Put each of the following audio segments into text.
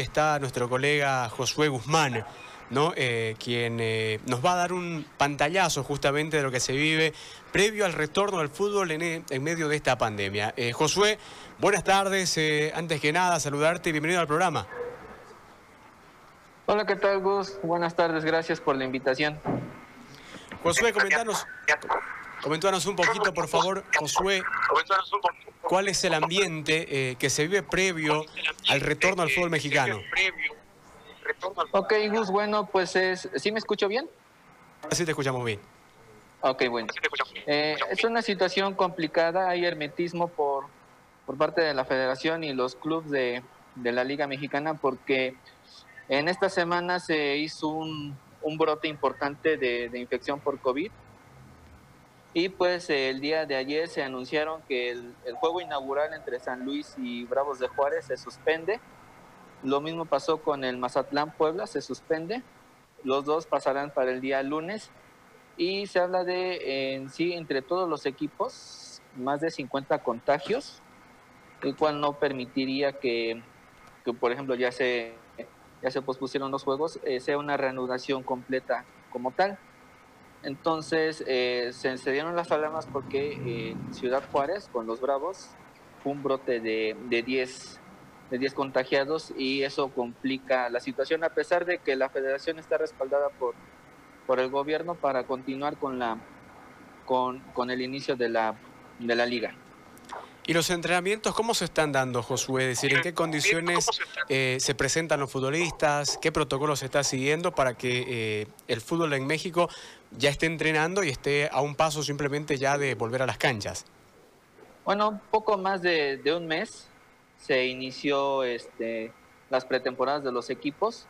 está nuestro colega Josué Guzmán, ¿no? Eh, quien eh, nos va a dar un pantallazo justamente de lo que se vive previo al retorno al fútbol en, medio de esta pandemia. Eh, Josué, buenas tardes. antes que nada, saludarte y bienvenido al programa. Hola, ¿qué tal, Gus? Buenas tardes, gracias por la invitación. Josué, comentanos, comentanos un poquito, por favor, Josué, cuál es el ambiente que se vive previo al retorno al fútbol mexicano. Ok, Gus, bueno, pues es... ¿Sí me escucho bien? Sí, te escuchamos bien. Ok, bueno. Eh, es una situación complicada, hay hermetismo por, por parte de la federación y los clubes de, de la Liga Mexicana porque en esta semana se hizo un, un brote importante de, de, infección por COVID y pues el día de ayer se anunciaron que el, el juego inaugural entre San Luis y Bravos de Juárez se suspende lo mismo pasó con el Mazatlán Puebla, se suspende. Los dos pasarán para el día lunes. Y se habla de, en sí, entre todos los equipos, más de 50 contagios, el cual no permitiría que, por ejemplo, ya se, ya se pospusieron los juegos, eh, sea una reanudación completa como tal. Entonces, eh, se encendieron las alarmas porque en Ciudad Juárez, con los Bravos, fue un brote de, de 10 de 10 contagiados y eso complica la situación a pesar de que la federación está respaldada por, por el gobierno para continuar con, la, con, con el inicio de la, de la liga. ¿Y los entrenamientos cómo se están dando, Josué? Es decir, ¿en qué condiciones eh, se presentan los futbolistas? ¿Qué protocolos se está siguiendo para que eh, el fútbol en México ya esté entrenando y esté a un paso simplemente ya de volver a las canchas? Bueno, poco más de, de un mes se inició este, las pretemporadas de los equipos,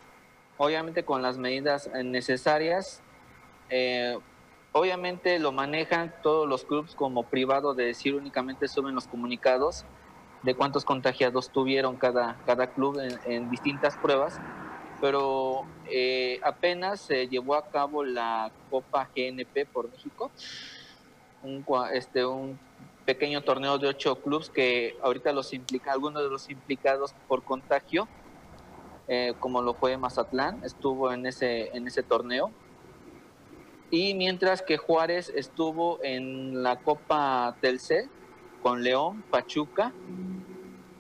obviamente con las medidas necesarias. Eh, obviamente lo manejan todos los clubes como privado, de decir únicamente suben los comunicados de cuántos contagiados tuvieron cada, cada club en, distintas pruebas, pero eh, apenas se llevó a cabo la Copa GNP por México, un, este, un pequeño torneo de ocho clubes que ahorita los implica, algunos de los implicados por contagio, eh, como lo fue Mazatlán, estuvo en ese, en ese torneo. Y mientras que Juárez estuvo en la Copa Telcel con León, Pachuca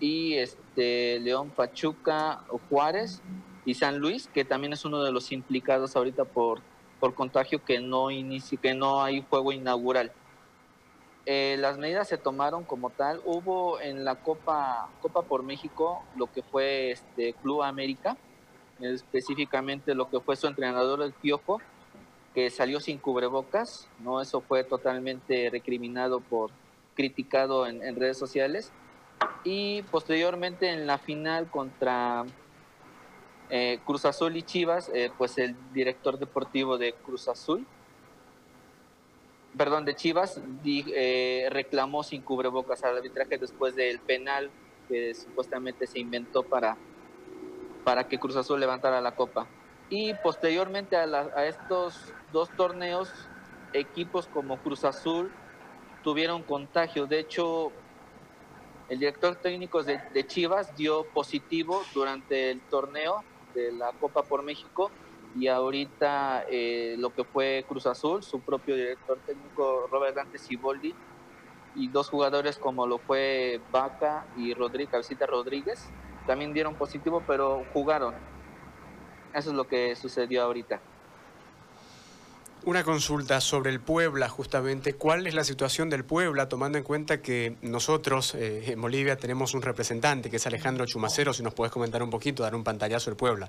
y este León, Pachuca, Juárez y San Luis, que también es uno de los implicados ahorita por, por contagio que no inicia, que no hay juego inaugural. Eh, las medidas se tomaron como tal. Hubo en la Copa, Copa por México lo que fue este Club América, específicamente lo que fue su entrenador el Piojo, que salió sin cubrebocas, ¿no? Eso fue totalmente recriminado por, criticado en, redes sociales. Y posteriormente en la final contra eh, Cruz Azul y Chivas, eh, pues el director deportivo de Cruz Azul, perdón, de Chivas eh, reclamó sin cubrebocas al arbitraje después del penal que supuestamente se inventó para, para que Cruz Azul levantara la copa. Y posteriormente a, estos dos torneos, equipos como Cruz Azul tuvieron contagio. De hecho, el director técnico de, de Chivas dio positivo durante el torneo de la Copa por México y ahorita eh, lo que fue Cruz Azul, su propio director técnico Robert Dante Ciboldi y dos jugadores como lo fue Vaca y Rodríguez, Cabecita Rodríguez, también dieron positivo, pero jugaron. Eso es lo que sucedió ahorita. Una consulta sobre el Puebla, justamente. ¿Cuál es la situación del Puebla, tomando en cuenta que nosotros eh, en Bolivia tenemos un representante, que es Alejandro Chumacero? Si nos puedes comentar un poquito, dar un pantallazo del Puebla.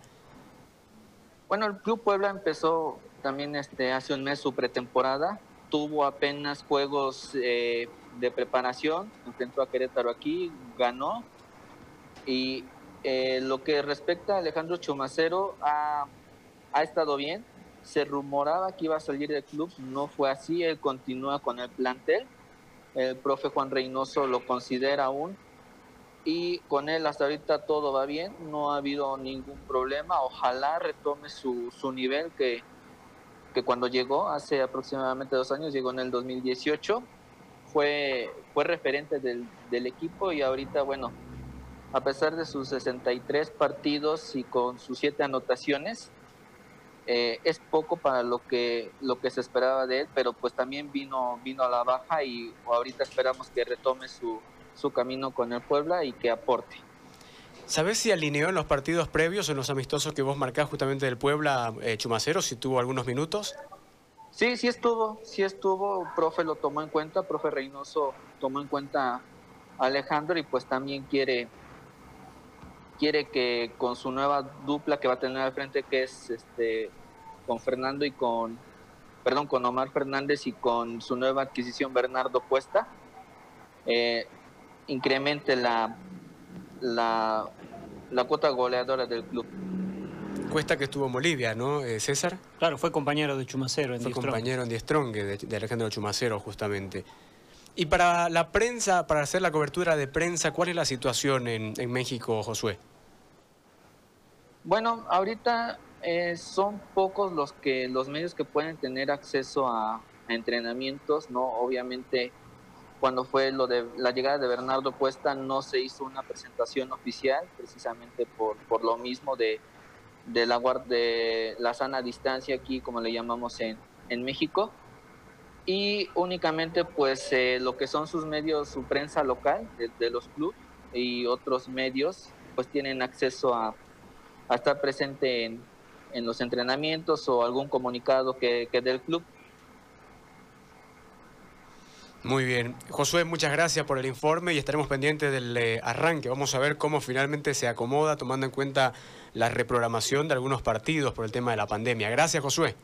Bueno, el Club Puebla empezó también este, hace un mes su pretemporada. Tuvo apenas juegos eh, de preparación, enfrentó a Querétaro aquí, ganó. Y eh, lo que respecta a Alejandro Chumacero, ha, ha estado bien. Se rumoraba que iba a salir del club, no fue así. Él continúa con el plantel. El profe Juan Reynoso lo considera aún y con él hasta ahorita todo va bien, no ha habido ningún problema, ojalá retome su, su nivel que, que cuando llegó, hace aproximadamente dos años, llegó en el 2018, fue, fue referente del, del equipo y ahorita, bueno, a pesar de sus 63 partidos y con sus 7 anotaciones, eh, es poco para lo que lo que se esperaba de él, pero pues también vino vino a la baja y ahorita esperamos que retome su, su camino con el Puebla y que aporte. ¿Sabes si alineó en los partidos previos, en los amistosos que vos marcás justamente del Puebla, eh, Chumacero, si tuvo algunos minutos? Sí, sí estuvo, sí estuvo, profe lo tomó en cuenta, profe Reynoso tomó en cuenta a Alejandro y pues también quiere quiere que con su nueva dupla que va a tener al frente, que es este con Fernando y con, perdón, con Omar Fernández y con su nueva adquisición Bernardo Cuesta, eh, incremente la, la, la cuota goleadora del club. Cuesta que estuvo en Bolivia, ¿no, eh, César? Claro, fue compañero de Chumacero en Fue compañero en Strong, de, de Alejandro Chumacero, justamente. Y para la prensa, para hacer la cobertura de prensa, ¿cuál es la situación en, en México, Josué? Bueno, ahorita eh, son pocos los que los medios que pueden tener acceso a, entrenamientos, no obviamente cuando fue lo de la llegada de Bernardo Cuesta no se hizo una presentación oficial precisamente por, por lo mismo de, de la de la sana distancia aquí como le llamamos en, en México. Y únicamente pues eh, lo que son sus medios su prensa local de, de los clubes y otros medios pues tienen acceso a a estar presente en, en los entrenamientos o algún comunicado que, que dé el club. Muy bien. Josué, muchas gracias por el informe y estaremos pendientes del eh, arranque. Vamos a ver cómo finalmente se acomoda tomando en cuenta la reprogramación de algunos partidos por el tema de la pandemia. Gracias, Josué.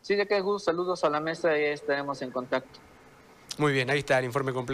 Sí, de qué gusto. Saludos a la mesa y estaremos en contacto. Muy bien, ahí está el informe completo.